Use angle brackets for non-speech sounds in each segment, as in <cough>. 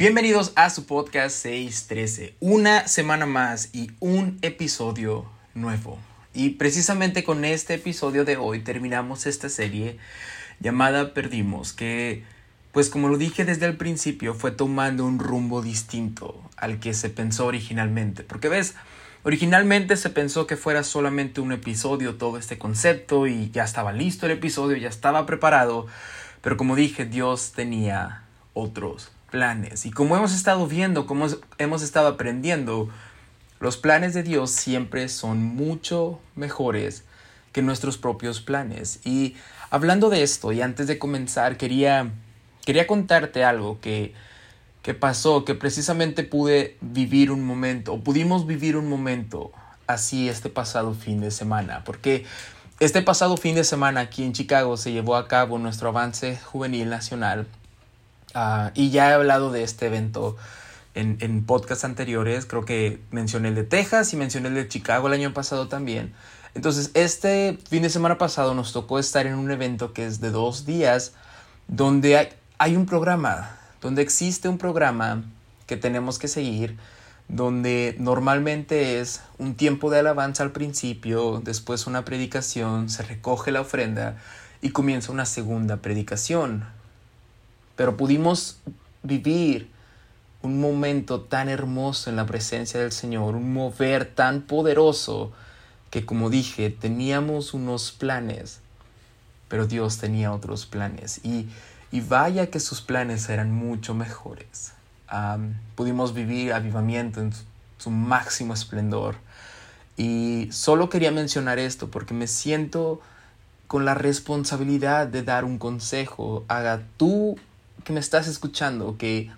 Bienvenidos a su podcast 613. Una semana más y un episodio nuevo. Y precisamente con este episodio de hoy terminamos esta serie llamada Perdimos, que pues como lo dije desde el principio fue tomando un rumbo distinto al que se pensó originalmente. Porque ves, originalmente se pensó que fuera solamente un episodio todo este concepto y ya estaba listo el episodio, ya estaba preparado. Pero como dije, Dios tenía otros planes. Y como hemos estado viendo, como hemos estado aprendiendo, los planes de Dios siempre son mucho mejores que nuestros propios planes. Y hablando de esto, y antes de comenzar, quería, quería contarte algo que, que pasó, que precisamente pude vivir un momento, o pudimos vivir un momento así este pasado fin de semana, porque este pasado fin de semana aquí en Chicago se llevó a cabo nuestro avance juvenil nacional Ah, y ya he hablado de este evento en, en podcasts anteriores. Creo que mencioné el de Texas y mencioné el de Chicago el año pasado también. Entonces, este fin de semana pasado nos tocó estar en un evento que es de dos días, donde hay, hay un programa, donde existe un programa que tenemos que seguir, donde normalmente es un tiempo de alabanza al principio, después una predicación, se recoge la ofrenda y comienza una segunda predicación pero pudimos vivir un momento tan hermoso en la presencia del Señor, un mover tan poderoso que como dije, teníamos unos planes, pero Dios tenía otros planes y, y vaya que sus planes eran mucho mejores. pudimos vivir avivamiento en su máximo esplendor y solo quería mencionar esto porque me siento con la responsabilidad de dar un consejo. Haga tú que me estás escuchando, que,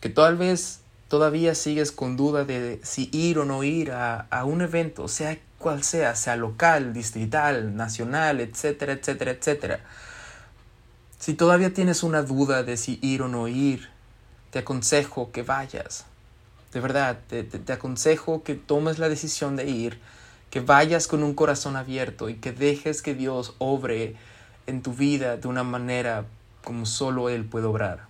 que tal vez todavía sigues con duda de si ir o no ir a, a un evento, sea cual sea, sea local, distrital, nacional, etcétera, etcétera, etcétera. Si todavía tienes una duda de si ir o no ir, te aconsejo que vayas. De verdad, te, te, aconsejo que tomes la decisión de ir, que vayas con un corazón abierto y que dejes que Dios obre en tu vida de una manera como solo Él puede obrar.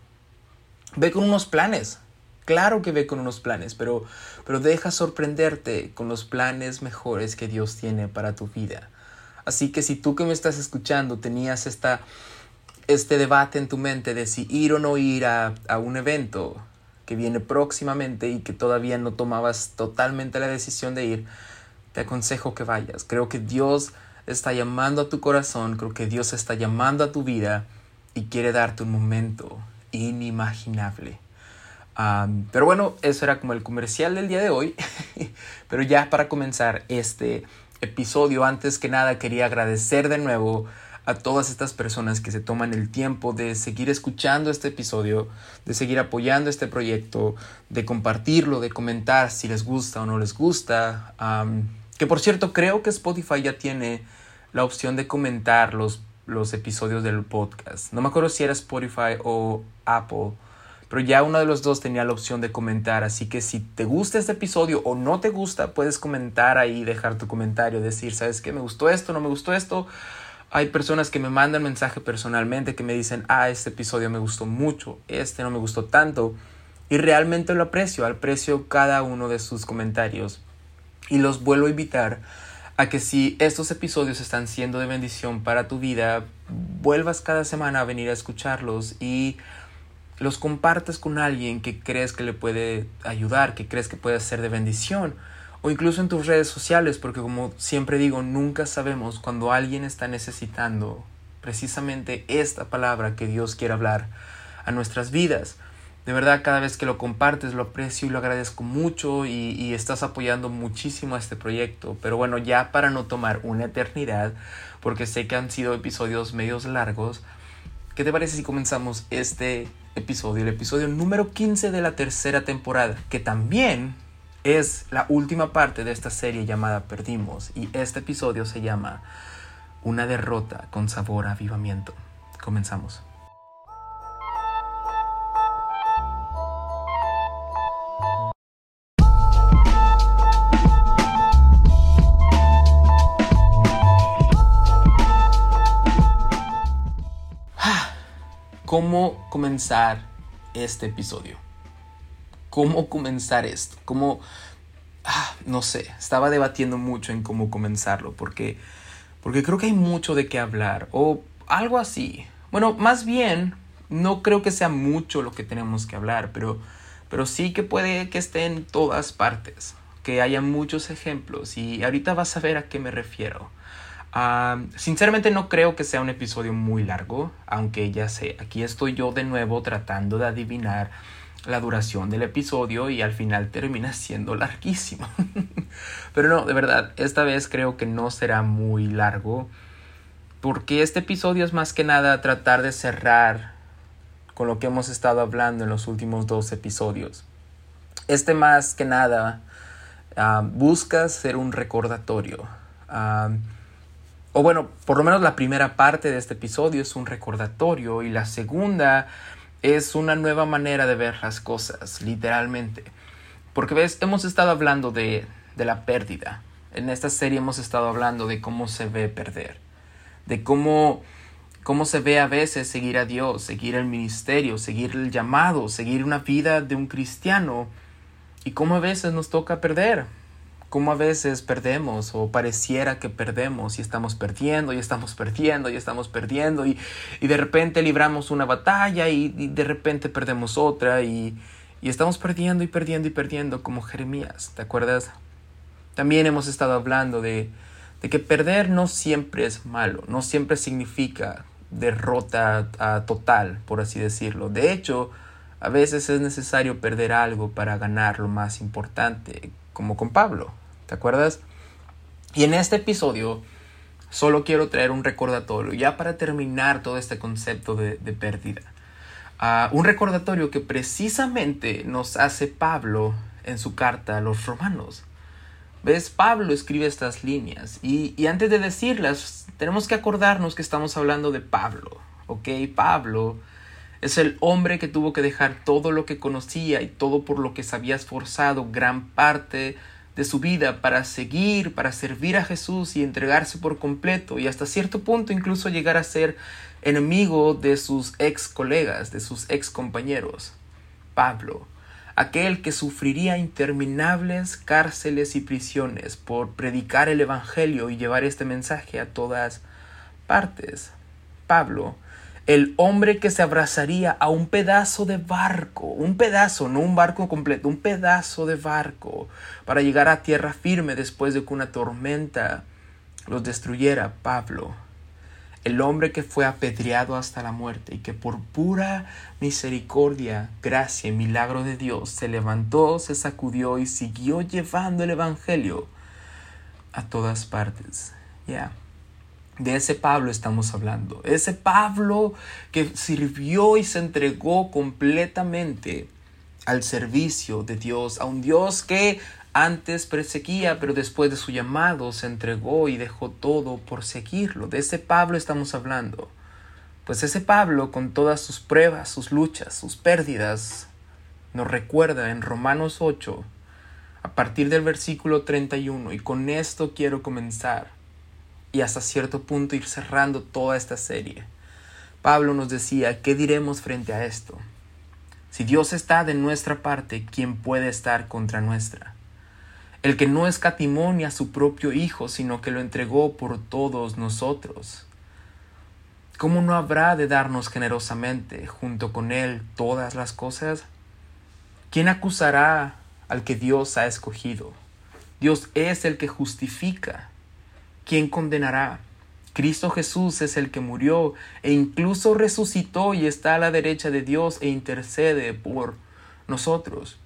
Ve con unos planes. Claro que ve con unos planes, pero, pero deja sorprenderte con los planes mejores que Dios tiene para tu vida. Así que si tú que me estás escuchando tenías esta, este debate en tu mente de si ir o no ir a, a un evento que viene próximamente y que todavía no tomabas totalmente la decisión de ir, te aconsejo que vayas. Creo que Dios está llamando a tu corazón, creo que Dios está llamando a tu vida y quiere darte un momento inimaginable. pero bueno, eso era como el comercial del día de hoy. <laughs> pero ya para comenzar este episodio, antes que nada quería agradecer de nuevo a todas estas personas que se toman el tiempo de seguir escuchando este episodio, de seguir apoyando este proyecto, de compartirlo, de comentar si les gusta o no les gusta. que por cierto, creo que Spotify ya tiene la opción de comentar los los episodios del podcast. No me acuerdo si era Spotify o Apple, pero ya uno de los dos tenía la opción de comentar, así que si te gusta este episodio o no te gusta, puedes comentar ahí, dejar tu comentario, decir, ¿sabes qué? Me gustó esto, no me gustó esto. Hay personas que me mandan mensaje personalmente que me dicen, ah, este episodio me gustó mucho, este no me gustó tanto. Y realmente lo aprecio, aprecio cada uno de sus comentarios. Y los vuelvo a invitar a que si estos episodios están siendo de bendición para tu vida, vuelvas cada semana a venir a escucharlos y los compartas con alguien que crees que le puede ayudar, que crees que puede ser de bendición, o incluso en tus redes sociales, porque como siempre digo, nunca sabemos cuando alguien está necesitando precisamente esta palabra que Dios quiere hablar a nuestras vidas. De verdad, cada vez que lo compartes lo aprecio y lo agradezco mucho y, estás apoyando muchísimo a este proyecto. Pero bueno, ya para no tomar una eternidad, porque sé que han sido episodios medios largos, ¿qué te parece si comenzamos este episodio, el episodio número 15 de la tercera temporada, que también es la última parte de esta serie llamada Perdimos y este episodio se llama Una derrota con sabor a avivamiento. Comenzamos. Cómo comenzar este episodio. cómo comenzar esto, cómo, ah, no sé, estaba debatiendo mucho en cómo comenzarlo, porque, porque creo que hay mucho de qué hablar, o algo así. Bueno, más bien, no creo que sea mucho lo que tenemos que hablar, pero, pero sí que puede que esté en todas partes, que haya muchos ejemplos, y ahorita vas a ver a qué me refiero. Sinceramente no creo que sea un episodio muy largo, aunque ya sé, aquí estoy yo de nuevo tratando de adivinar la duración del episodio y al final termina <laughs> siendo larguísimo. <laughs> Pero no, de verdad, esta vez creo que no será muy largo, porque este episodio es más que nada tratar de cerrar con lo que hemos estado hablando en los últimos dos episodios. Este más que nada busca ser un recordatorio. O bueno, por lo menos la primera parte de este episodio es un recordatorio y la segunda es una nueva manera de ver las cosas, literalmente. Porque ves, hemos estado hablando de, de la pérdida. En esta serie hemos estado hablando de cómo se ve perder, de cómo, cómo se ve a veces seguir a Dios, seguir el ministerio, seguir el llamado, seguir una vida de un cristiano y cómo a veces nos toca perder cómo a veces perdemos o pareciera que perdemos y estamos perdiendo y estamos perdiendo y estamos perdiendo y, y de repente libramos una batalla y, de repente perdemos otra y, y, estamos perdiendo y perdiendo y perdiendo como Jeremías, ¿te acuerdas? También hemos estado hablando de, de que perder no siempre es malo, no siempre significa derrota total, por así decirlo. De hecho, a veces es necesario perder algo para ganar lo más importante, como con Pablo, ¿te acuerdas? Y en este episodio solo quiero traer un recordatorio, ya para terminar todo este concepto de, pérdida. Ah, un recordatorio que precisamente nos hace Pablo en su carta a los romanos. ¿Ves? Pablo escribe estas líneas y, y, antes de decirlas tenemos que acordarnos que estamos hablando de Pablo, ¿ok? Pablo es el hombre que tuvo que dejar todo lo que conocía y todo por lo que se había esforzado gran parte de su vida para seguir, para servir a Jesús y entregarse por completo y hasta cierto punto incluso llegar a ser enemigo de sus ex colegas, de sus ex compañeros. Pablo, aquel que sufriría interminables cárceles y prisiones por predicar el Evangelio y llevar este mensaje a todas partes. Pablo, el hombre que se abrazaría a un pedazo de barco, un pedazo, no un barco completo, un pedazo de barco, para llegar a tierra firme después de que una tormenta los destruyera, Pablo, el hombre que fue apedreado hasta la muerte y que por pura misericordia, gracia y milagro de Dios se levantó, se sacudió y siguió llevando el Evangelio a todas partes. Ya. De ese Pablo estamos hablando. Ese Pablo que sirvió y se entregó completamente al servicio de Dios, a un Dios que antes perseguía, pero después de su llamado se entregó y dejó todo por seguirlo. De ese Pablo estamos hablando. Pues ese Pablo, con todas sus pruebas, sus luchas, sus pérdidas, nos recuerda en Romanos 8, a partir del versículo 31, y con esto quiero comenzar y hasta cierto punto ir cerrando toda esta serie. Pablo nos decía, ¿qué diremos frente a esto? Si Dios está de nuestra parte, ¿quién puede estar contra nuestra? El que no escatimó ni a su propio Hijo, sino que lo entregó por todos nosotros. ¿Cómo no habrá de darnos generosamente junto con Él todas las cosas? ¿Quién acusará al que Dios ha escogido? Dios es el que justifica. ¿Quién condenará? Cristo Jesús es el que murió e incluso resucitó y está a la derecha de Dios e intercede por nosotros.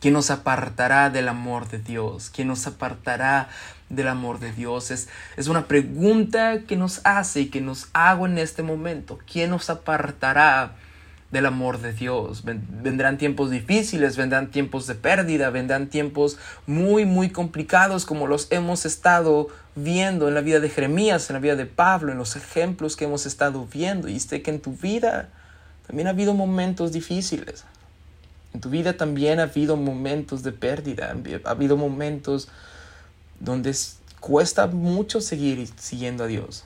¿Quién nos apartará del amor de Dios? ¿Quién nos apartará del amor de Dios? Es, es una pregunta que nos hace y que nos hago en este momento. ¿Quién nos apartará del amor de Dios. Vendrán tiempos difíciles, vendrán tiempos de pérdida, vendrán tiempos muy, muy complicados como los hemos estado viendo en la vida de Jeremías, en la vida de Pablo, en los ejemplos que hemos estado viendo. Y sé que en tu vida también ha habido momentos difíciles. En tu vida también ha habido momentos de pérdida, ha habido momentos donde cuesta mucho seguir siguiendo a Dios.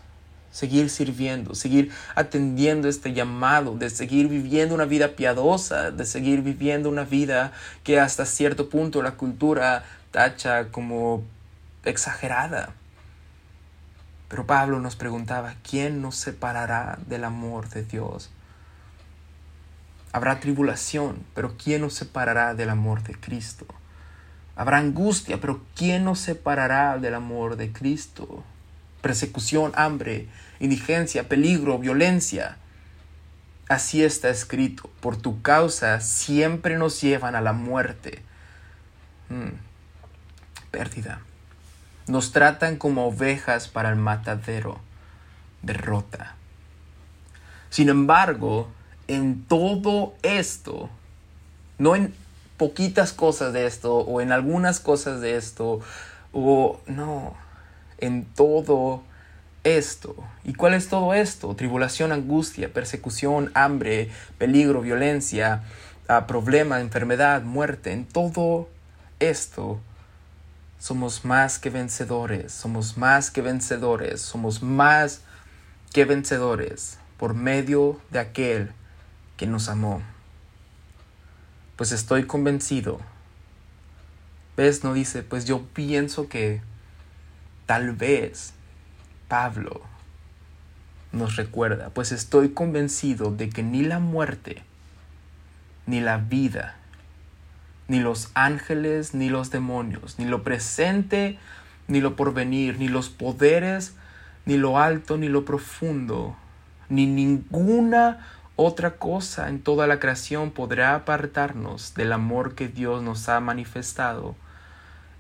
Seguir sirviendo, seguir atendiendo este llamado, de seguir viviendo una vida piadosa, de seguir viviendo una vida que hasta cierto punto la cultura tacha como exagerada. Pero Pablo nos preguntaba, ¿quién nos separará del amor de Dios? Habrá tribulación, pero ¿quién nos separará del amor de Cristo? Habrá angustia, pero ¿quién nos separará del amor de Cristo? Persecución, hambre, indigencia, peligro, violencia. Así está escrito, por tu causa siempre nos llevan a la muerte. Hmm. Pérdida. Nos tratan como ovejas para el matadero. Derrota. Sin embargo, en todo esto, no en poquitas cosas de esto o en algunas cosas de esto o no, en todo esto. ¿Y cuál es todo esto? Tribulación, angustia, persecución, hambre, peligro, violencia, ah, problema, enfermedad, muerte. En todo esto somos más que vencedores, somos más que vencedores, somos más que vencedores por medio de aquel que nos amó pues estoy convencido. ¿Ves? No dice, pues yo pienso que tal vez Pablo nos recuerda, pues estoy convencido de que ni la muerte, ni la vida, ni los ángeles, ni los demonios, ni lo presente, ni lo porvenir, ni los poderes, ni lo alto, ni lo profundo, ni ninguna otra cosa en toda la creación podrá apartarnos del amor que Dios nos ha manifestado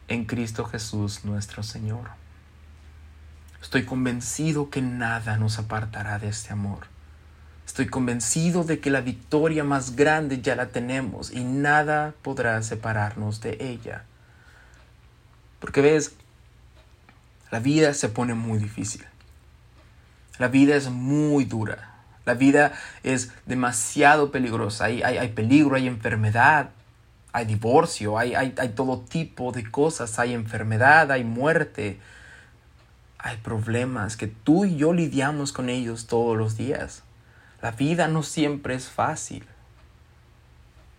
en Cristo Jesús nuestro Señor. Estoy convencido que nada nos apartará de este amor. Estoy convencido de que la victoria más grande ya la tenemos y nada podrá separarnos de ella. Porque ves, la vida se pone muy difícil. La vida es muy dura. La vida es demasiado peligrosa. Hay, hay, peligro, hay enfermedad, hay divorcio, hay, hay, hay todo tipo de cosas. Hay enfermedad, hay muerte. Hay problemas que tú y yo lidiamos con ellos todos los días. La vida no siempre es fácil.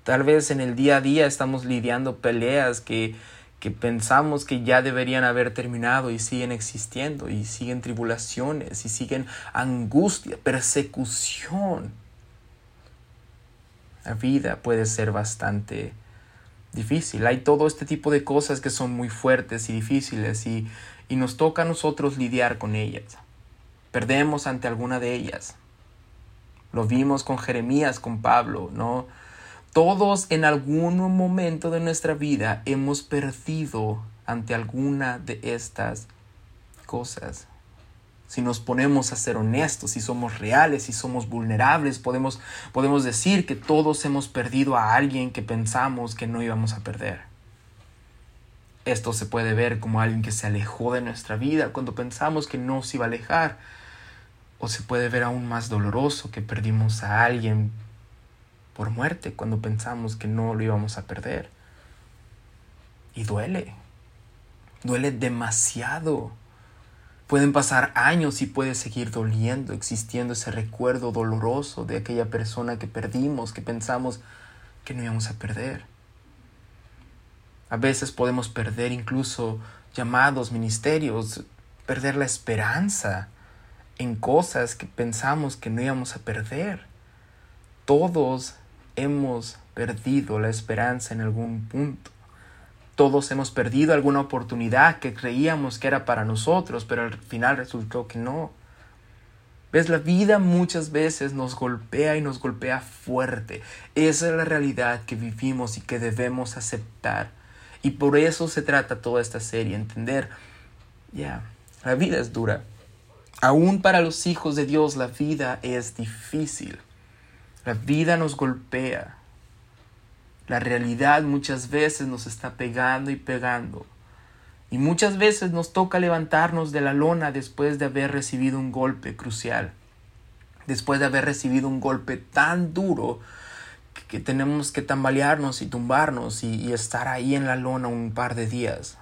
Tal vez en el día a día estamos lidiando peleas que que pensamos que ya deberían haber terminado y siguen existiendo y siguen tribulaciones y siguen angustia, persecución. La vida puede ser bastante difícil. Hay todo este tipo de cosas que son muy fuertes y difíciles y, y nos toca a nosotros lidiar con ellas. Perdemos ante alguna de ellas. Lo vimos con Jeremías, con Pablo, ¿no? Todos en algún momento de nuestra vida hemos perdido ante alguna de estas cosas. Si nos ponemos a ser honestos, si somos reales, si somos vulnerables, podemos, podemos decir que todos hemos perdido a alguien que pensamos que no íbamos a perder. Esto se puede ver como alguien que se alejó de nuestra vida cuando pensamos que no se iba a alejar. O se puede ver aún más doloroso que perdimos a alguien por muerte cuando pensamos que no lo íbamos a perder. Y duele, duele demasiado. Pueden pasar años y puede seguir doliendo, existiendo ese recuerdo doloroso de aquella persona que perdimos, que pensamos que no íbamos a perder. A veces podemos perder incluso llamados, ministerios, perder la esperanza en cosas que pensamos que no íbamos a perder. Todos hemos perdido la esperanza en algún punto. Todos hemos perdido alguna oportunidad que creíamos que era para nosotros, pero al final resultó que no. ¿Ves? La vida muchas veces nos golpea y nos golpea fuerte. Esa es la realidad que vivimos y que debemos aceptar. Y por eso se trata toda esta serie, entender, ya, la vida es dura. Aún para los hijos de Dios la vida es difícil. La vida nos golpea. La realidad muchas veces nos está pegando y pegando. Y muchas veces nos toca levantarnos de la lona después de haber recibido un golpe crucial. Después de haber recibido un golpe tan duro que tenemos que tambalearnos y tumbarnos y, estar ahí en la lona un par de días.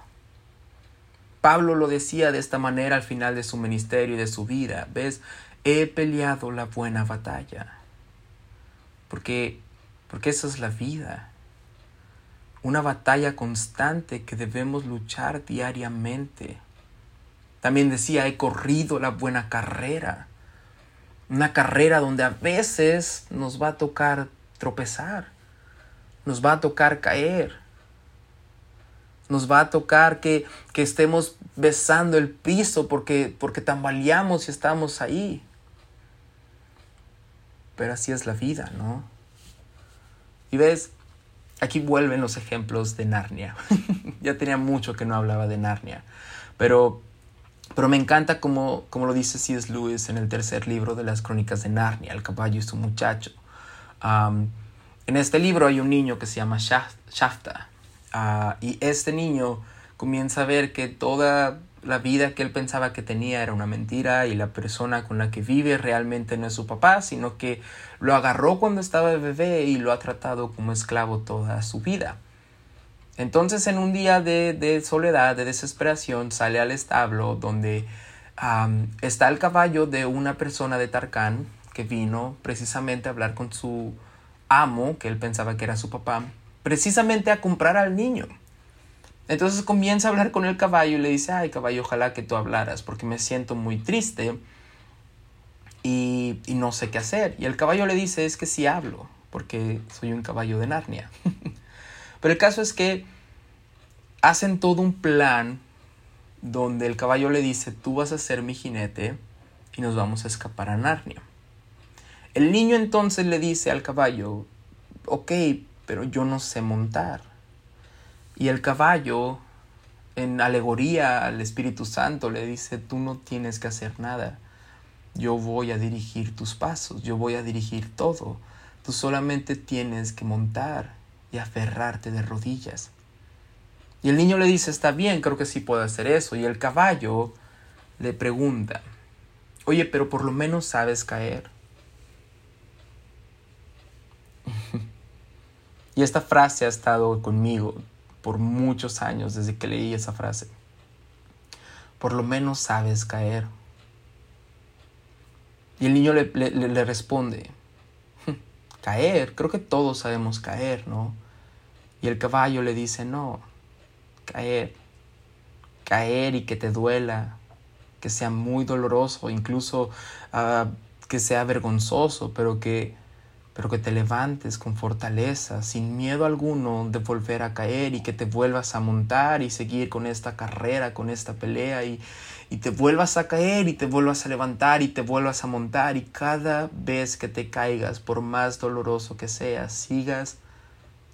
Pablo lo decía de esta manera al final de su ministerio y de su vida. ¿Ves? He peleado la buena batalla. Porque, porque esa es la vida. Una batalla constante que debemos luchar diariamente. También decía, he corrido la buena carrera. Una carrera donde a veces nos va a tocar tropezar. Nos va a tocar caer nos va a tocar que, que estemos besando el piso porque, porque tambaleamos y estamos ahí. Pero así es la vida, ¿no? Y ves, aquí vuelven los ejemplos de Narnia. <laughs> ya tenía mucho que no hablaba de Narnia. Pero, pero me encanta como, como lo dice C.S. Lewis en el tercer libro de las crónicas de Narnia, El caballo y su muchacho. En este libro hay un niño que se llama Shafta Ah, y este niño comienza a ver que toda la vida que él pensaba que tenía era una mentira y la persona con la que vive realmente no es su papá, sino que lo agarró cuando estaba bebé y lo ha tratado como esclavo toda su vida. Entonces en un día de, soledad, de desesperación, sale al establo donde está el caballo de una persona de Tarkán que vino precisamente a hablar con su amo, que él pensaba que era su papá, precisamente a comprar al niño. Entonces comienza a hablar con el caballo y le dice, ay caballo, ojalá que tú hablaras porque me siento muy triste y, no sé qué hacer. Y el caballo le dice, es que sí hablo, porque soy un caballo de Narnia. <laughs> Pero el caso es que hacen todo un plan donde el caballo le dice, tú vas a ser mi jinete y nos vamos a escapar a Narnia. El niño entonces le dice al caballo, ok, pero yo no sé montar. Y el caballo, en alegoría al Espíritu Santo, le dice, tú no tienes que hacer nada. Yo voy a dirigir tus pasos, yo voy a dirigir todo. Tú solamente tienes que montar y aferrarte de rodillas. Y el niño le dice, está bien, creo que sí puedo hacer eso. Y el caballo le pregunta, oye, pero por lo menos sabes caer. Y esta frase ha estado conmigo por muchos años desde que leí esa frase. Por lo menos sabes caer. Y el niño le, responde, hm, caer, creo que todos sabemos caer, ¿no? Y el caballo le dice, no, caer, caer y que te duela, que sea muy doloroso, incluso uh, que sea vergonzoso, pero que pero que te levantes con fortaleza, sin miedo alguno de volver a caer y que te vuelvas a montar y seguir con esta carrera, con esta pelea y, y te vuelvas a caer y te vuelvas a levantar y te vuelvas a montar y cada vez que te caigas, por más doloroso que sea, sigas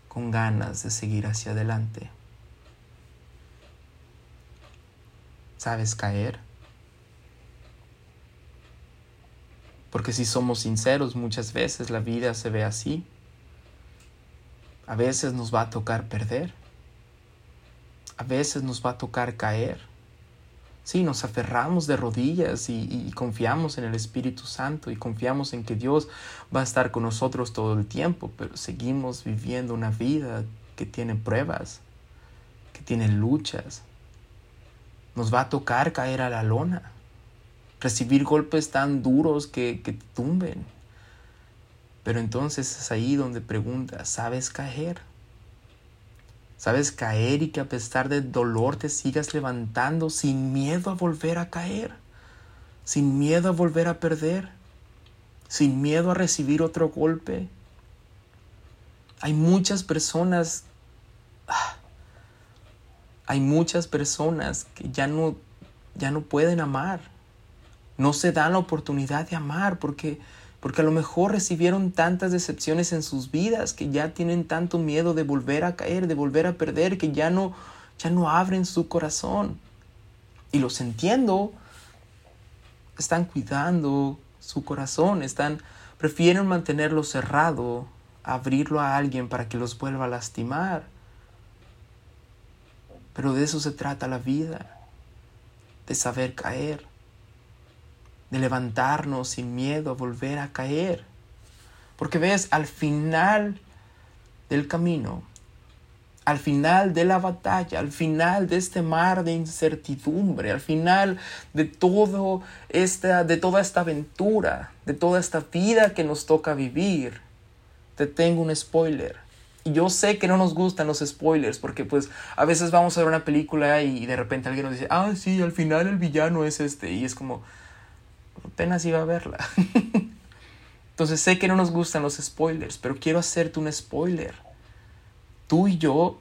con ganas de seguir hacia adelante. ¿Sabes caer? Porque si somos sinceros, muchas veces la vida se ve así. A veces nos va a tocar perder. A veces nos va a tocar caer. Sí, nos aferramos de rodillas y, confiamos en el Espíritu Santo y confiamos en que Dios va a estar con nosotros todo el tiempo, pero seguimos viviendo una vida que tiene pruebas, que tiene luchas. Nos va a tocar caer a la lona recibir golpes tan duros que, que te tumben. Pero entonces es ahí donde preguntas, ¿sabes caer? ¿Sabes caer y que a pesar del dolor te sigas levantando sin miedo a volver a caer? Sin miedo a volver a perder? Sin miedo a recibir otro golpe? Hay muchas personas, ah, hay muchas personas que ya no, ya no pueden amar no se dan la oportunidad de amar porque, porque a lo mejor recibieron tantas decepciones en sus vidas que ya tienen tanto miedo de volver a caer, de volver a perder, que ya no, ya no abren su corazón. Y los entiendo, están cuidando su corazón, están, prefieren mantenerlo cerrado, abrirlo a alguien para que los vuelva a lastimar. Pero de eso se trata la vida, de saber caer de levantarnos sin miedo a volver a caer. Porque ves, al final del camino al final de la batalla, al final de este mar de incertidumbre, al final de todo esta, de toda esta aventura, de toda esta vida que nos toca vivir, te tengo un spoiler. Y yo sé que no nos gustan los spoilers, porque pues a veces vamos a ver una película y de repente alguien nos dice, ah, sí, al final el villano es este, y es como, apenas iba a verla. <laughs> Entonces sé que no nos gustan los spoilers, pero quiero hacerte un spoiler tú y yo,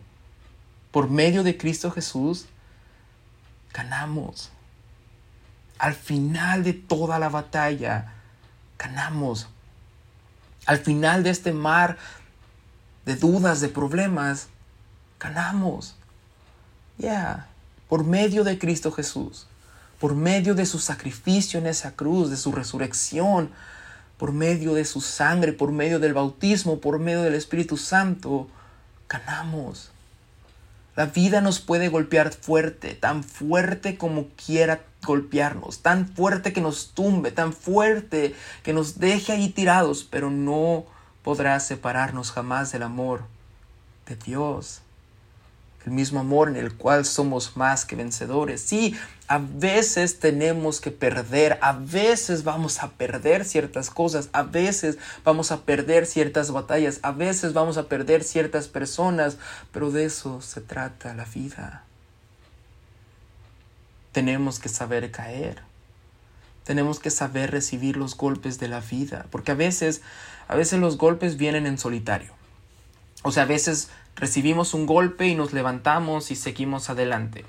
por medio de Cristo Jesús, ganamos. Al final de toda la batalla, ganamos. Al final de este mar de dudas, de problemas, ganamos. Ya, por medio de Cristo Jesús, por medio de su sacrificio en esa cruz, de su resurrección, por medio de su sangre, por medio del bautismo, por medio del Espíritu Santo, ganamos. La vida nos puede golpear fuerte, tan fuerte como quiera golpearnos, tan fuerte que nos tumbe, tan fuerte que nos deje ahí tirados, pero no podrá separarnos jamás del amor de Dios el mismo amor en el cual somos más que vencedores. Sí, a veces tenemos que perder, a veces vamos a perder ciertas cosas, a veces vamos a perder ciertas batallas, a veces vamos a perder ciertas personas, pero de eso se trata la vida. Tenemos que saber caer. Tenemos que saber recibir los golpes de la vida, porque a veces a veces los golpes vienen en solitario. O sea, a veces recibimos un golpe y nos levantamos y seguimos adelante.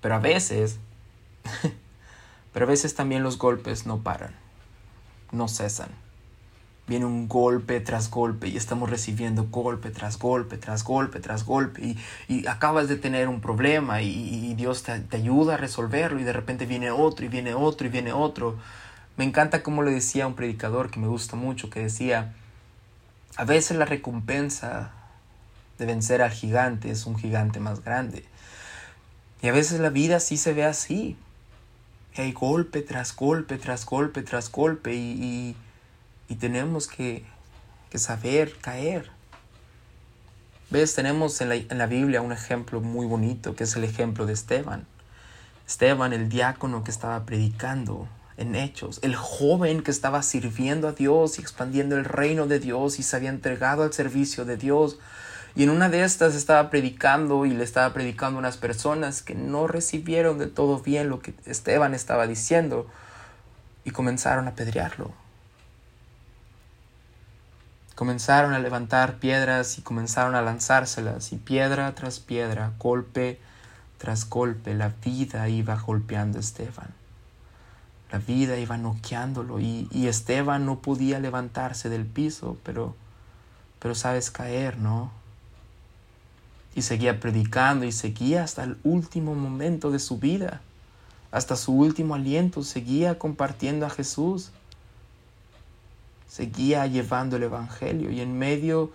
Pero a veces, <laughs> pero a veces también los golpes no paran, no cesan. Viene un golpe tras golpe y estamos recibiendo golpe tras golpe, tras golpe, tras golpe. Y, acabas de tener un problema y, Dios te, te ayuda a resolverlo y de repente viene otro y viene otro y viene otro. Me encanta como le decía un predicador que me gusta mucho, que decía, a veces la recompensa de vencer al gigante es un gigante más grande. Y a veces la vida sí se ve así. Y hay golpe tras golpe, tras golpe, tras golpe. Y, y, tenemos que, que, saber caer. ¿Ves? Tenemos en la, en la Biblia un ejemplo muy bonito, que es el ejemplo de Esteban. Esteban, el diácono que estaba predicando en hechos, el joven que estaba sirviendo a Dios y expandiendo el reino de Dios y se había entregado al servicio de Dios y en una de estas estaba predicando y le estaba predicando unas personas que no recibieron de todo bien lo que Esteban estaba diciendo y comenzaron a pedrearlo. Comenzaron a levantar piedras y comenzaron a lanzárselas y piedra tras piedra, golpe tras golpe, la vida iba golpeando a Esteban. La vida iba noqueándolo y, y Esteban no podía levantarse del piso, pero, pero sabes caer, ¿no? Y seguía predicando y seguía hasta el último momento de su vida, hasta su último aliento, seguía compartiendo a Jesús, seguía llevando el Evangelio y en medio,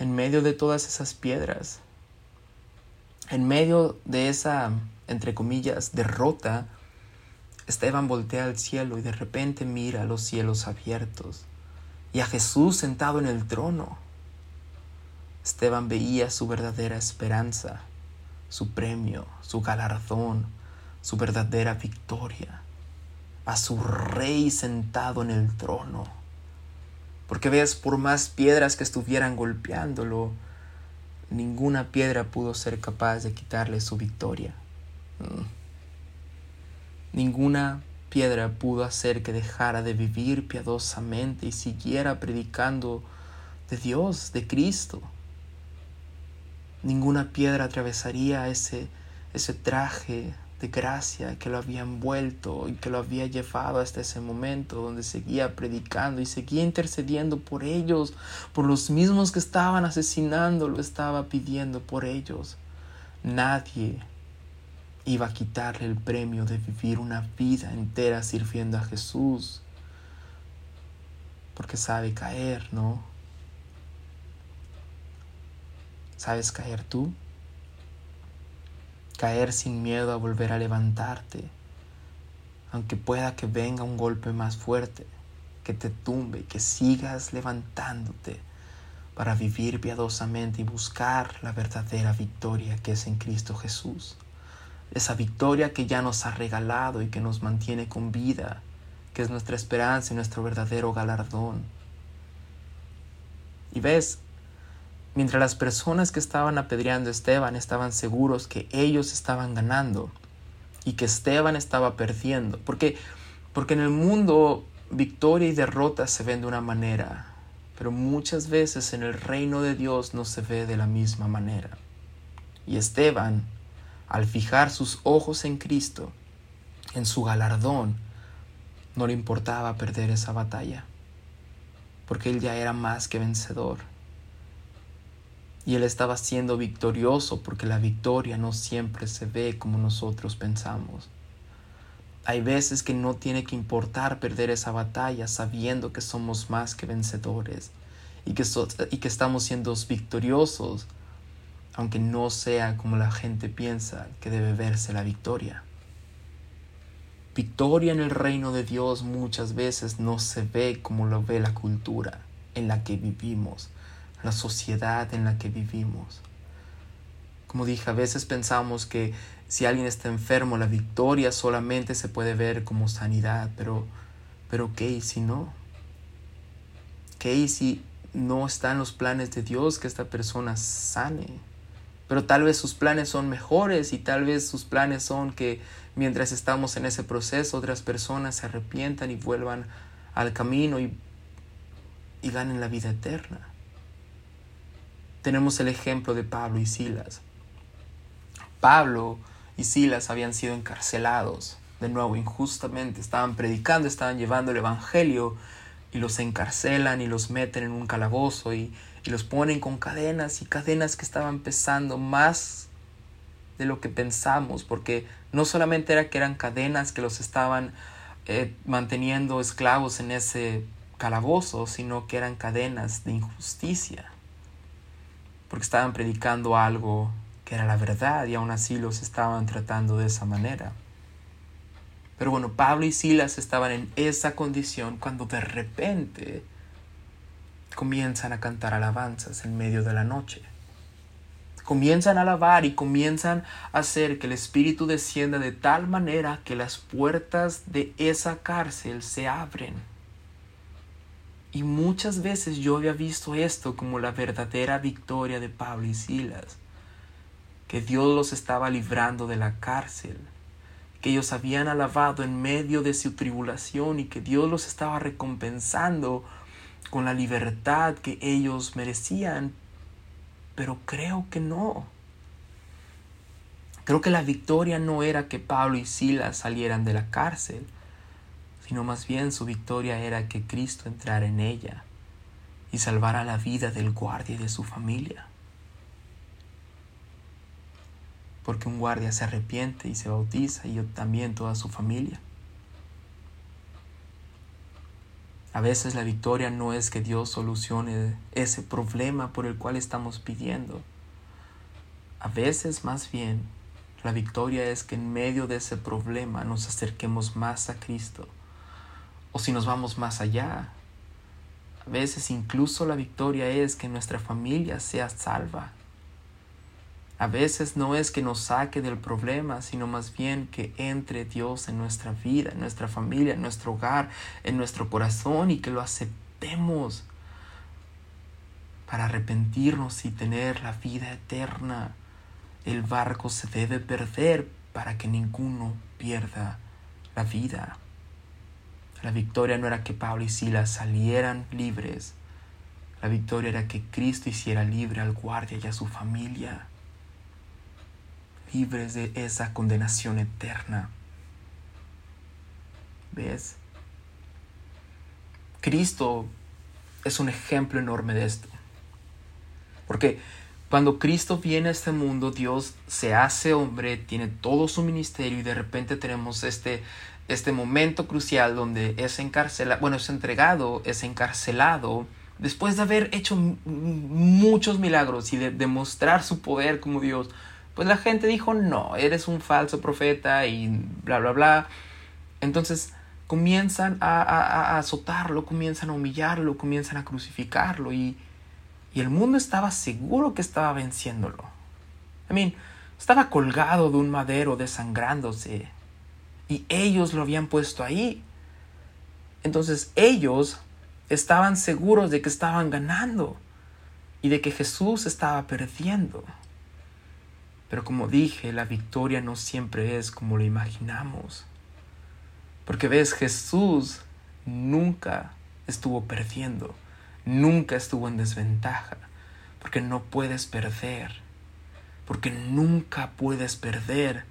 en medio de todas esas piedras, en medio de esa, entre comillas, derrota, Esteban voltea al cielo y de repente mira a los cielos abiertos y a Jesús sentado en el trono Esteban veía su verdadera esperanza, su premio, su galardón, su verdadera victoria, a su rey sentado en el trono. Porque ves, por más piedras que estuvieran golpeándolo, ninguna piedra pudo ser capaz de quitarle su victoria. Mm. Ninguna piedra pudo hacer que dejara de vivir piadosamente y siguiera predicando de Dios, de Cristo. Ninguna piedra atravesaría ese, ese traje de gracia que lo había envuelto y que lo había llevado hasta ese momento donde seguía predicando y seguía intercediendo por ellos, por los mismos que estaban asesinando, lo estaba pidiendo por ellos. Nadie iba a quitarle el premio de vivir una vida entera sirviendo a Jesús, porque sabe caer, ¿no? ¿Sabes caer tú? Caer sin miedo a volver a levantarte, aunque pueda que venga un golpe más fuerte, que te tumbe, que sigas levantándote, para vivir piadosamente y buscar la verdadera victoria que es en Cristo Jesús. Esa victoria que ya nos ha regalado y que nos mantiene con vida, que es nuestra esperanza y nuestro verdadero galardón. Y ves, mientras las personas que estaban apedreando a Esteban estaban seguros que ellos estaban ganando y que Esteban estaba perdiendo, porque porque en el mundo victoria y derrota se ven de una manera, pero muchas veces en el reino de Dios no se ve de la misma manera. Y Esteban, al fijar sus ojos en Cristo, en su galardón, no le importaba perder esa batalla, porque él ya era más que vencedor. Y él estaba siendo victorioso porque la victoria no siempre se ve como nosotros pensamos. Hay veces que no tiene que importar perder esa batalla sabiendo que somos más que vencedores y que, y que estamos siendo victoriosos, aunque no sea como la gente piensa que debe verse la victoria. Victoria en el reino de Dios muchas veces no se ve como lo ve la cultura en la que vivimos, la sociedad en la que vivimos. Como dije, a veces pensamos que si alguien está enfermo, la victoria solamente se puede ver como sanidad, pero, pero ¿qué si no? ¿Qué si no están los planes de Dios que esta persona sane? Pero tal vez sus planes son mejores y tal vez sus planes son que mientras estamos en ese proceso otras personas se arrepientan y vuelvan al camino y, y ganen la vida eterna. Tenemos el ejemplo de Pablo y Silas. Pablo y Silas habían sido encarcelados. De nuevo, injustamente, estaban predicando, estaban llevando el Evangelio y los encarcelan y los meten en un calabozo y, los ponen con cadenas y cadenas que estaban pesando más de lo que pensamos, porque no solamente era que eran cadenas que los estaban eh, manteniendo esclavos en ese calabozo, sino que eran cadenas de injusticia, porque estaban predicando algo que era la verdad y aún así los estaban tratando de esa manera. Pero bueno, Pablo y Silas estaban en esa condición cuando de repente comienzan a cantar alabanzas en medio de la noche. Comienzan a alabar y comienzan a hacer que el Espíritu descienda de tal manera que las puertas de esa cárcel se abren. Y muchas veces yo había visto esto como la verdadera victoria de Pablo y Silas que Dios los estaba librando de la cárcel, que ellos habían alabado en medio de su tribulación y que Dios los estaba recompensando con la libertad que ellos merecían, pero creo que no. Creo que la victoria no era que Pablo y Silas salieran de la cárcel, sino más bien su victoria era que Cristo entrara en ella y salvara la vida del guardia y de su familia. porque un guardia se arrepiente y se bautiza y yo también toda su familia. A veces la victoria no es que Dios solucione ese problema por el cual estamos pidiendo. A veces más bien la victoria es que en medio de ese problema nos acerquemos más a Cristo. O si nos vamos más allá, a veces incluso la victoria es que nuestra familia sea salva a veces no es que nos saque del problema, sino más bien que entre Dios en nuestra vida, en nuestra familia, en nuestro hogar, en nuestro corazón y que lo aceptemos para arrepentirnos y tener la vida eterna. El barco se debe perder para que ninguno pierda la vida. La victoria no era que Pablo y Silas salieran libres. La victoria era que Cristo hiciera libre al guardia y a su familia libres de esa condenación eterna. ¿Ves? Cristo es un ejemplo enorme de esto. Porque cuando Cristo viene a este mundo, Dios se hace hombre, tiene todo su ministerio y de repente tenemos este, este momento crucial donde es encarcelado, bueno, es entregado, es encarcelado, después de haber hecho muchos milagros y de demostrar su poder como Dios, pues la gente dijo, no, eres un falso profeta y bla, bla, bla. Entonces comienzan a, azotarlo, comienzan a humillarlo, comienzan a crucificarlo y, Y el mundo estaba seguro que estaba venciéndolo. I mean, estaba colgado de un madero desangrándose. Y ellos lo habían puesto ahí. Entonces ellos estaban seguros de que estaban ganando y de que Jesús estaba perdiendo. Pero como dije, la victoria no siempre es como lo imaginamos. Porque ves, Jesús nunca estuvo perdiendo, nunca estuvo en desventaja, porque no puedes perder, porque nunca puedes perder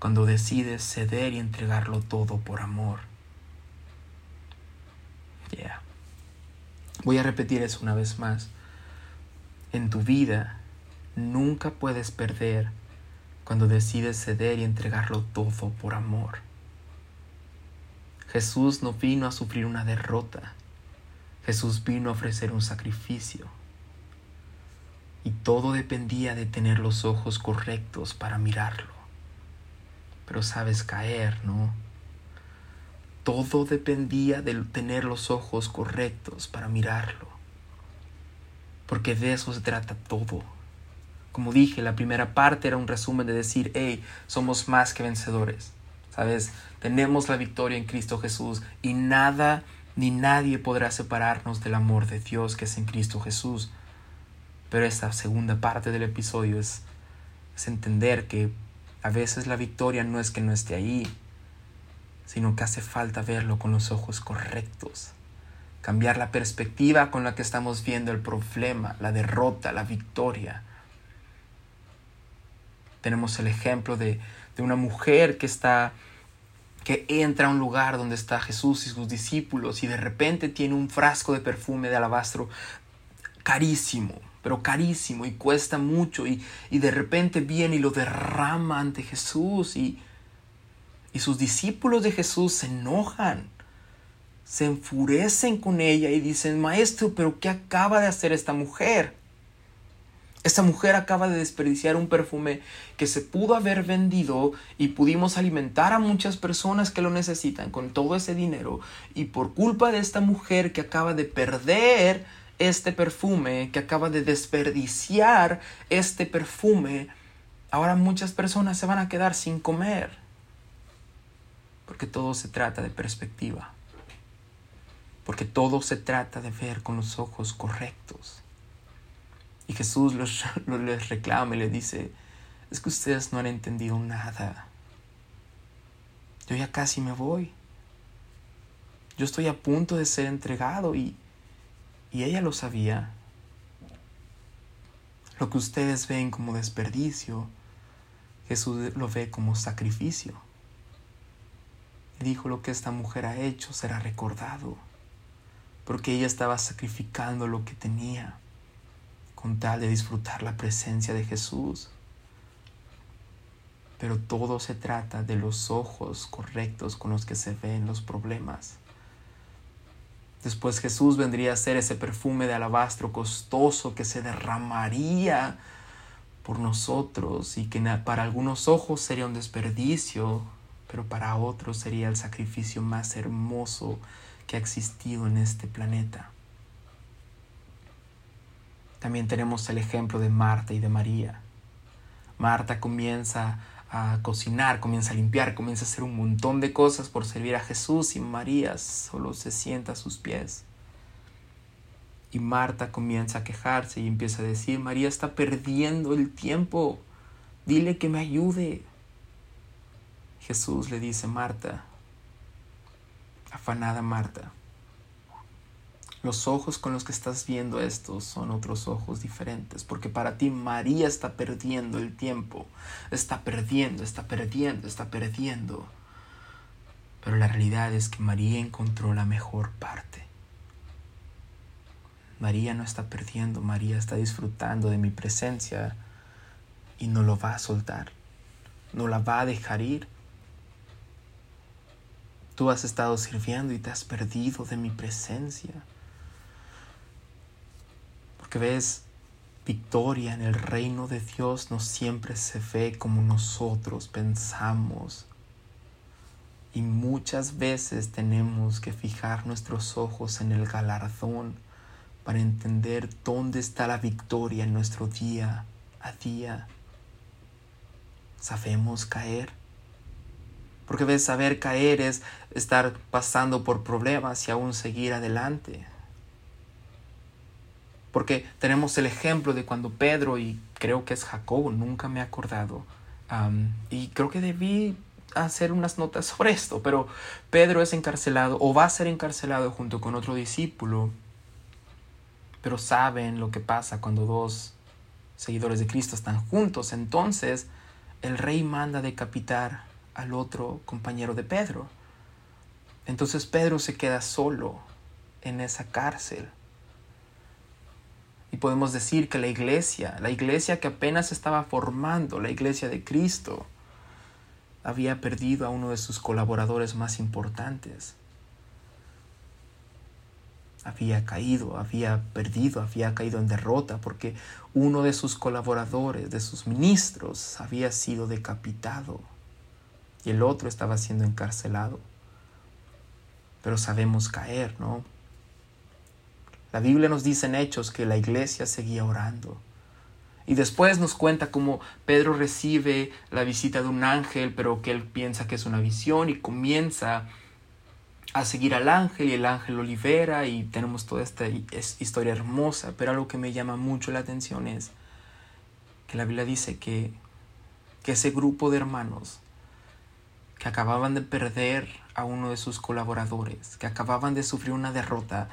cuando decides ceder y entregarlo todo por amor. Yeah. Voy a repetir eso una vez más. En tu vida nunca puedes perder cuando decides ceder y entregarlo todo por amor. Jesús no vino a sufrir una derrota. Jesús vino a ofrecer un sacrificio. Y todo dependía de tener los ojos correctos para mirarlo. Pero sabes caer, ¿no? Todo dependía de tener los ojos correctos para mirarlo. Porque de eso se trata todo. Como dije, la primera parte era un resumen de decir, hey, somos más que vencedores. ¿Sabes? Tenemos la victoria en Cristo Jesús y nada ni nadie podrá separarnos del amor de Dios que es en Cristo Jesús. Pero esta segunda parte del episodio es, es entender que a veces la victoria no es que no esté ahí, sino que hace falta verlo con los ojos correctos. Cambiar la perspectiva con la que estamos viendo el problema, la derrota, la victoria. Tenemos el ejemplo de, de una mujer que está que entra a un lugar donde está Jesús y sus discípulos y de repente tiene un frasco de perfume de alabastro carísimo, pero carísimo y cuesta mucho y, y de repente viene y lo derrama ante Jesús y, y sus discípulos de Jesús se enojan, se enfurecen con ella y dicen, Maestro, pero ¿qué acaba de hacer esta mujer? Esta mujer acaba de desperdiciar un perfume que se pudo haber vendido y pudimos alimentar a muchas personas que lo necesitan con todo ese dinero. Y por culpa de esta mujer que acaba de perder este perfume, que acaba de desperdiciar este perfume, ahora muchas personas se van a quedar sin comer porque todo se trata de perspectiva, porque todo se trata de ver con los ojos correctos. Y Jesús los, <laughs> les reclama y les dice, es que ustedes no han entendido nada. Yo ya casi me voy. Yo estoy a punto de ser entregado y, y ella lo sabía. Lo que ustedes ven como desperdicio, Jesús lo ve como sacrificio dijo lo que esta mujer ha hecho será recordado, porque ella estaba sacrificando lo que tenía con tal de disfrutar la presencia de Jesús. Pero todo se trata de los ojos correctos con los que se ven los problemas. Después Jesús vendría a ser ese perfume de alabastro costoso que se derramaría por nosotros y que para algunos ojos sería un desperdicio, pero para otros sería el sacrificio más hermoso que ha existido en este planeta. También tenemos el ejemplo de Marta y de María. Marta comienza a cocinar, comienza a limpiar, comienza a hacer un montón de cosas por servir a Jesús y María solo se sienta a sus pies. Y Marta comienza a quejarse y empieza a decir, María está perdiendo el tiempo, dile que me ayude. Jesús le dice, Marta, afanada Marta, los ojos con los que estás viendo esto son otros ojos diferentes, porque para ti María está perdiendo el tiempo, está perdiendo, está perdiendo, está perdiendo. Pero la realidad es que María encontró la mejor parte. María no está perdiendo, María está disfrutando de mi presencia y no lo va a soltar, no la va a dejar ir Tú has estado sirviendo y te has perdido de mi presencia. Porque ves, victoria en el reino de Dios no siempre se ve como nosotros pensamos. Y muchas veces tenemos que fijar nuestros ojos en el galardón para entender dónde está la victoria en nuestro día a día. Sabemos caer. Porque ves, saber caer es estar pasando por problemas y aún seguir adelante. Porque tenemos el ejemplo de cuando Pedro y creo que es Jacobo, nunca me he acordado. y creo que debí hacer unas notas <laughs> sobre esto, pero Pedro es encarcelado o va a ser encarcelado junto con otro discípulo. Pero saben lo que pasa cuando dos seguidores de Cristo están juntos. Entonces el rey manda decapitar al otro compañero de Pedro. Entonces Pedro se queda solo en esa cárcel. Y podemos decir que la iglesia, la iglesia que apenas estaba formando, la iglesia de Cristo, había perdido a uno de sus colaboradores más importantes. Había caído, había perdido, había caído en derrota porque uno de sus colaboradores, de sus ministros, había sido decapitado y el otro estaba siendo encarcelado. Pero sabemos caer, ¿no? La Biblia nos dice en Hechos que la iglesia seguía orando. Y después nos cuenta cómo Pedro recibe la visita de un ángel, pero que él piensa que es una visión y comienza a seguir al ángel y el ángel lo libera y tenemos toda esta historia hermosa. Pero algo que me llama mucho la atención es que la Biblia dice que, que ese grupo de hermanos que acababan de perder a uno de sus colaboradores, que acababan de sufrir una derrota,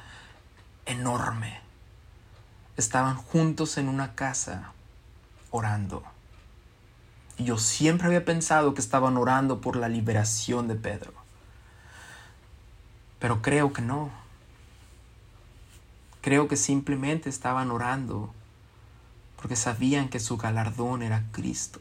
enorme. Estaban juntos en una casa orando. Y yo siempre había pensado que estaban orando por la liberación de Pedro. Pero creo que no. Creo que simplemente estaban orando porque sabían que su galardón era Cristo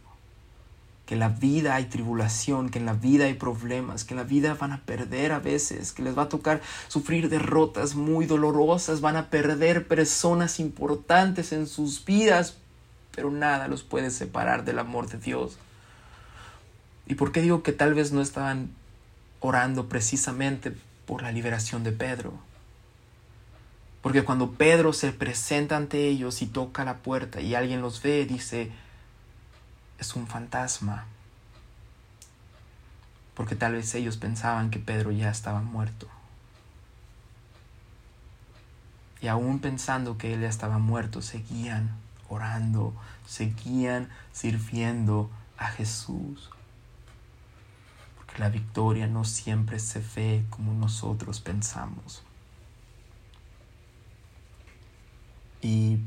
que en la vida hay tribulación, que en la vida hay problemas, que en la vida van a perder a veces, que les va a tocar sufrir derrotas muy dolorosas, van a perder personas importantes en sus vidas, pero nada los puede separar del amor de Dios. ¿Y por qué digo que tal vez no estaban orando precisamente por la liberación de Pedro? Porque cuando Pedro se presenta ante ellos y toca la puerta y alguien los ve, dice, es un fantasma. Porque tal vez ellos pensaban que Pedro ya estaba muerto. Y aún pensando que él ya estaba muerto, seguían orando, seguían sirviendo a Jesús. Porque la victoria no siempre se ve como nosotros pensamos. Y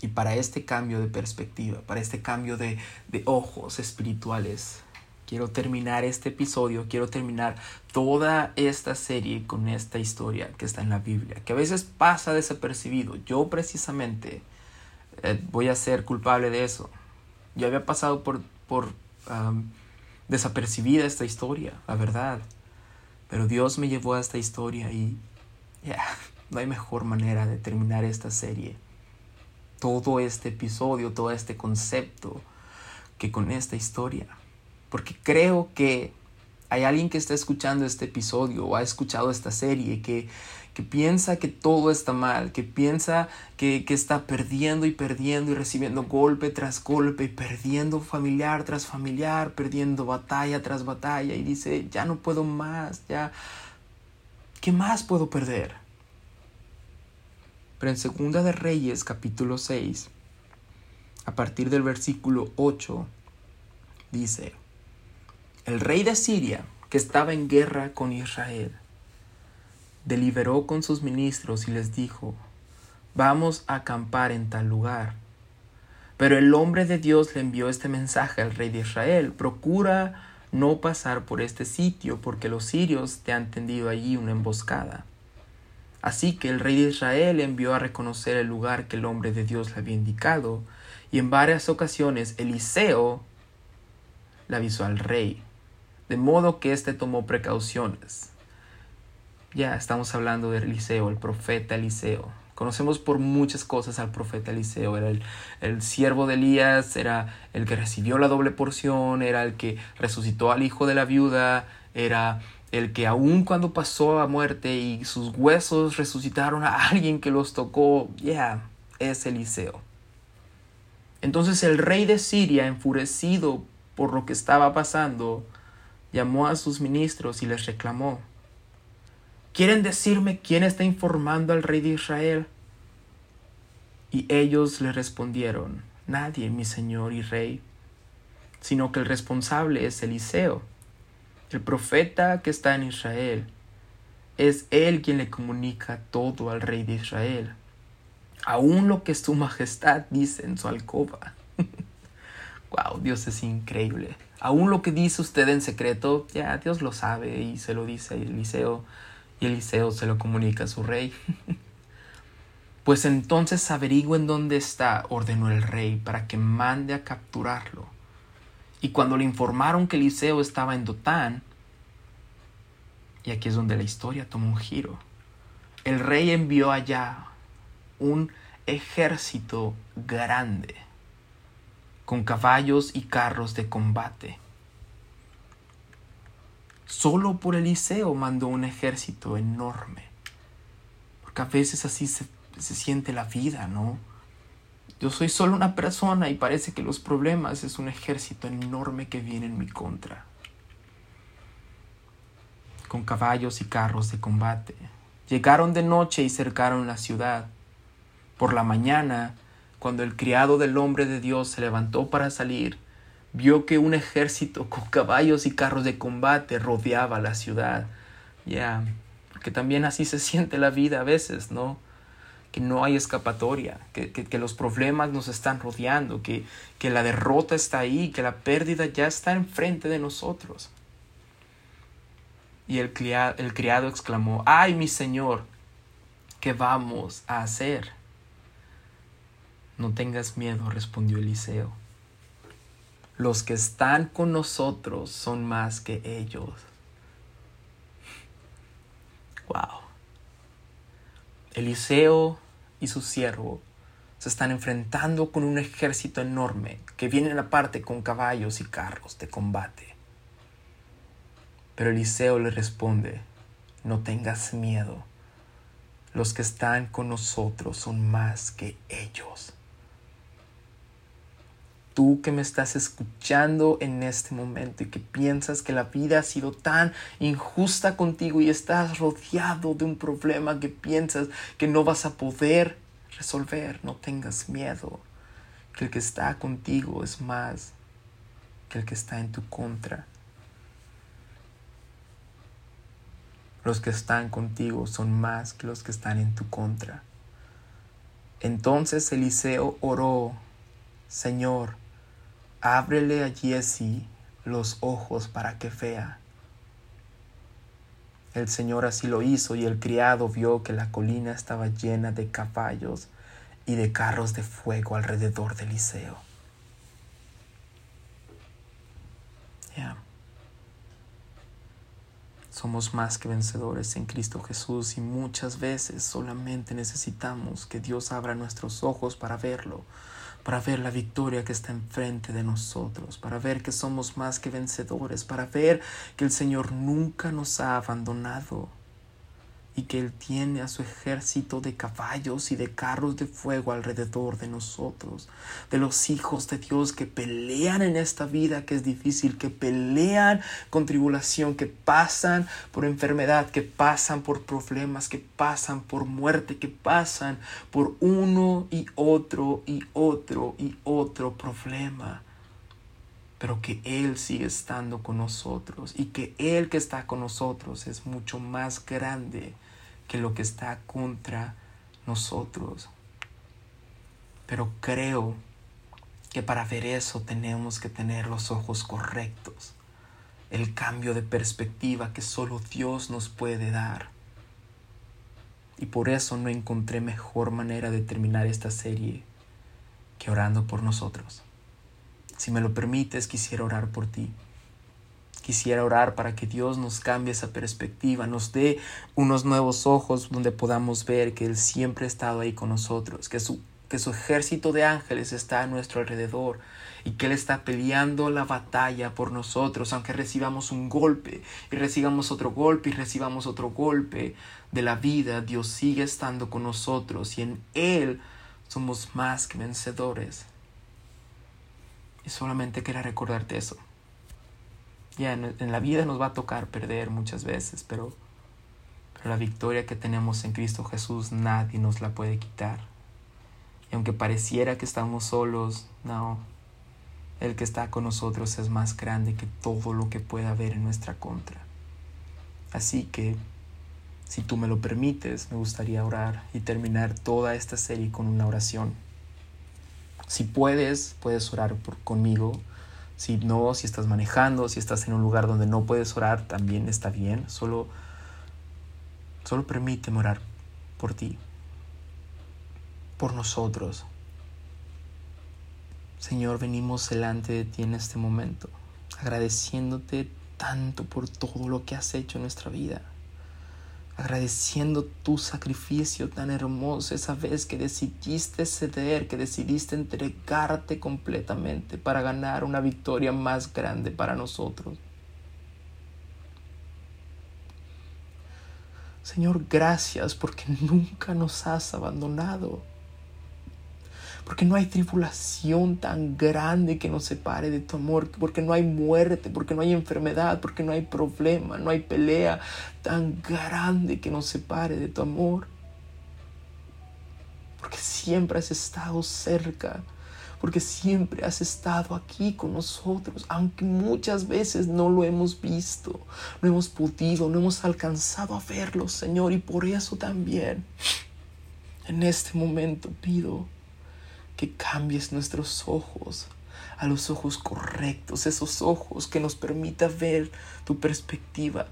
y para este cambio de perspectiva, para este cambio de, ojos espirituales, quiero terminar este episodio, quiero terminar toda esta serie con esta historia que está en la Biblia, que a veces pasa desapercibido. Yo precisamente eh, voy a ser culpable de eso. Yo había pasado por, por desapercibida esta historia, la verdad. Pero Dios me llevó a esta historia y ya, no hay mejor manera de terminar esta serie todo este episodio, todo este concepto que con esta historia. Porque creo que hay alguien que está escuchando este episodio o ha escuchado esta serie que, que piensa que todo está mal, que piensa que, que, está perdiendo y perdiendo y recibiendo golpe tras golpe perdiendo familiar tras familiar, perdiendo batalla tras batalla y dice, ya no puedo más, ya, ¿qué más puedo perder? Pero en Segunda de Reyes capítulo 6, a partir del versículo 8, dice, el rey de Siria, que estaba en guerra con Israel, deliberó con sus ministros y les dijo, vamos a acampar en tal lugar. Pero el hombre de Dios le envió este mensaje al rey de Israel, procura no pasar por este sitio, porque los sirios te han tendido allí una emboscada. Así que el rey de Israel envió a reconocer el lugar que el hombre de Dios le había indicado, y en varias ocasiones Eliseo le avisó al rey, de modo que éste tomó precauciones. Ya estamos hablando de Eliseo, el profeta Eliseo. Conocemos por muchas cosas al profeta Eliseo. Era el, el, siervo de Elías, era el que recibió la doble porción, era el que resucitó al hijo de la viuda, era el que aun cuando pasó a muerte y sus huesos resucitaron a alguien que los tocó, ya, es Eliseo. Entonces el rey de Siria, enfurecido por lo que estaba pasando, llamó a sus ministros y les reclamó, ¿quieren decirme quién está informando al rey de Israel? Y ellos le respondieron, nadie, mi señor y rey, sino que el responsable es Eliseo el profeta que está en Israel. Es él quien le comunica todo al rey de Israel. Aún lo que su majestad dice en su alcoba. <laughs> wow, Dios es increíble. Aún lo que dice usted en secreto, ya Dios lo sabe y se lo dice a Eliseo y Eliseo se lo comunica a su rey. <laughs> pues entonces averigüen dónde está, ordenó el rey, para que mande a capturarlo. Y cuando le informaron que Eliseo estaba en Dotán, y aquí es donde la historia toma un giro, el rey envió allá un ejército grande con caballos y carros de combate. Solo por Eliseo mandó un ejército enorme. Porque a veces así se, se siente la vida, ¿no? Yo soy solo una persona y parece que los problemas es un ejército enorme que viene en mi contra. Con caballos y carros de combate. Llegaron de noche y cercaron la ciudad. Por la mañana, cuando el criado del hombre de Dios se levantó para salir, vio que un ejército con caballos y carros de combate rodeaba la ciudad. Ya, porque también así se siente la vida a veces, ¿no? Que no hay escapatoria, que, los problemas nos están rodeando, que, que la derrota está ahí, que la pérdida ya está enfrente de nosotros. Y el criado, el criado exclamó, ay mi señor, ¿qué vamos a hacer? No tengas miedo, respondió Eliseo. Los que están con nosotros son más que ellos. <laughs> Wow. Eliseo y su siervo se están enfrentando con un ejército enorme que viene aparte con caballos y carros de combate. Pero Eliseo le responde, no tengas miedo, los que están con nosotros son más que ellos. Tú que me estás escuchando en este momento y que piensas que la vida ha sido tan injusta contigo y estás rodeado de un problema que piensas que no vas a poder resolver, no tengas miedo, que el que está contigo es más que el que está en tu contra. Los que están contigo son más que los que están en tu contra. Entonces Eliseo oró, Señor, ábrele a Jesse los ojos para que vea. El Señor así lo hizo y el criado vio que la colina estaba llena de caballos y de carros de fuego alrededor de Eliseo. Somos más que vencedores en Cristo Jesús y muchas veces solamente necesitamos que Dios abra nuestros ojos para verlo, para ver la victoria que está enfrente de nosotros, para ver que somos más que vencedores, para ver que el Señor nunca nos ha abandonado y que Él tiene a su ejército de caballos y de carros de fuego alrededor de nosotros, de los hijos de Dios que pelean en esta vida que es difícil, que pelean con tribulación, que pasan por enfermedad, que pasan por problemas, que pasan por muerte, que pasan por uno y otro y otro y otro problema pero que Él sigue estando con nosotros y que Él que está con nosotros es mucho más grande que lo que está contra nosotros. Pero creo que para ver eso tenemos que tener los ojos correctos, el cambio de perspectiva que solo Dios nos puede dar. Y por eso no encontré mejor manera de terminar esta serie que orando por nosotros. Si me lo permites, quisiera orar por ti. Quisiera orar para que Dios nos cambie esa perspectiva, nos dé unos nuevos ojos donde podamos ver que Él siempre ha estado ahí con nosotros, que su que su ejército de ángeles está a nuestro alrededor y que Él está peleando la batalla por nosotros, aunque recibamos un golpe y recibamos otro golpe y recibamos otro golpe de la vida, Dios sigue estando con nosotros y en Él somos más que vencedores. Y solamente quería recordarte eso. Ya en, la vida nos va a tocar perder muchas veces, pero, pero la victoria que tenemos en Cristo Jesús nadie nos la puede quitar. Y aunque pareciera que estamos solos, no. El que está con nosotros es más grande que todo lo que pueda haber en nuestra contra. Así que, si tú me lo permites, me gustaría orar y terminar toda esta serie con una oración. Si puedes, puedes orar por, conmigo. Si no, si estás manejando, si estás en un lugar donde no puedes orar, también está bien. Solo, solo permíteme orar por ti por nosotros. Señor, venimos delante de ti en este momento, agradeciéndote tanto por todo lo que has hecho en nuestra vida, agradeciendo tu sacrificio tan hermoso, esa vez que decidiste ceder, que decidiste entregarte completamente para ganar una victoria más grande para nosotros. Señor, gracias porque nunca nos has abandonado porque no hay tribulación tan grande que nos separe de tu amor, porque no hay muerte, porque no hay enfermedad, porque no hay problema, no hay pelea tan grande que nos separe de tu amor. Porque siempre has estado cerca, porque siempre has estado aquí con nosotros, aunque muchas veces no lo hemos visto, no hemos podido, no hemos alcanzado a verlo, Señor, y por eso también en este momento pido que cambies nuestros ojos a los ojos correctos, esos ojos que nos permita ver tu perspectiva,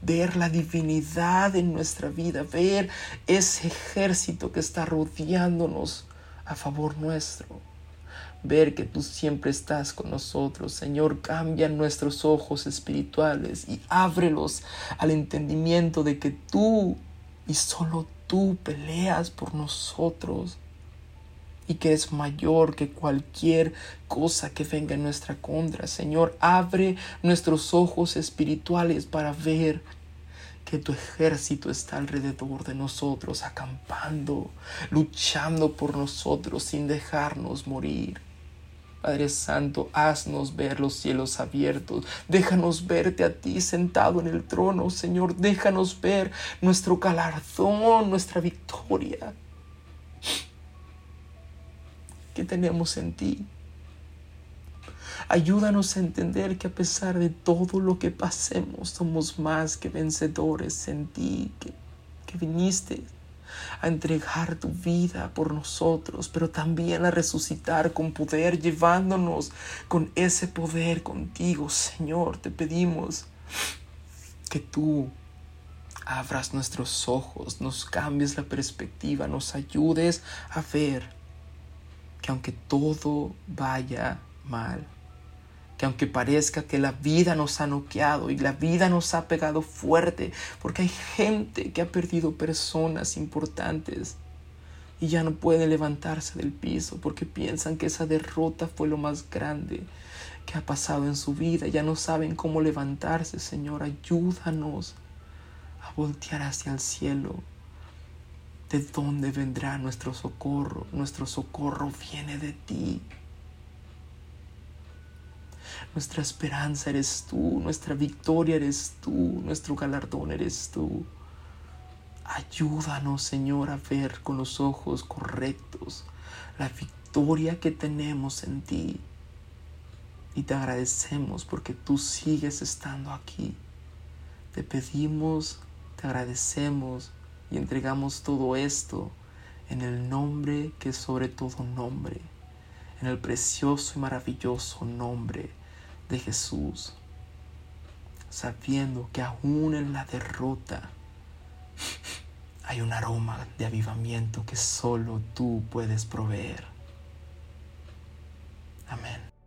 ver la divinidad en nuestra vida, ver ese ejército que está rodeándonos a favor nuestro. Ver que tú siempre estás con nosotros, Señor, cambia nuestros ojos espirituales y ábrelos al entendimiento de que tú y solo tú peleas por nosotros y que es mayor que cualquier cosa que venga en nuestra contra. Señor, abre nuestros ojos espirituales para ver que tu ejército está alrededor de nosotros, acampando, luchando por nosotros sin dejarnos morir. Padre Santo, haznos ver los cielos abiertos. Déjanos verte a ti sentado en el trono, Señor. Déjanos ver nuestro galardón, nuestra victoria que tenemos en ti. Ayúdanos a entender que a pesar de todo lo que pasemos, somos más que vencedores en ti, que, que viniste a entregar tu vida por nosotros, pero también a resucitar con poder, llevándonos con ese poder contigo, Señor. Te pedimos que tú abras nuestros ojos, nos cambies la perspectiva, nos ayudes a ver que aunque todo vaya mal, que aunque parezca que la vida nos ha noqueado y la vida nos ha pegado fuerte, porque hay gente que ha perdido personas importantes y ya no puede levantarse del piso porque piensan que esa derrota fue lo más grande que ha pasado en su vida, ya no saben cómo levantarse, Señor, ayúdanos a voltear hacia el cielo ¿De dónde vendrá nuestro socorro? Nuestro socorro viene de ti. Nuestra esperanza eres tú, nuestra victoria eres tú, nuestro galardón eres tú. Ayúdanos, Señor, a ver con los ojos correctos la victoria que tenemos en ti. Y te agradecemos porque tú sigues estando aquí. Te pedimos, te agradecemos y entregamos todo esto en el nombre que es sobre todo nombre, en el precioso y maravilloso nombre de Jesús, sabiendo que aún en la derrota hay un aroma de avivamiento que solo tú puedes proveer. Amén.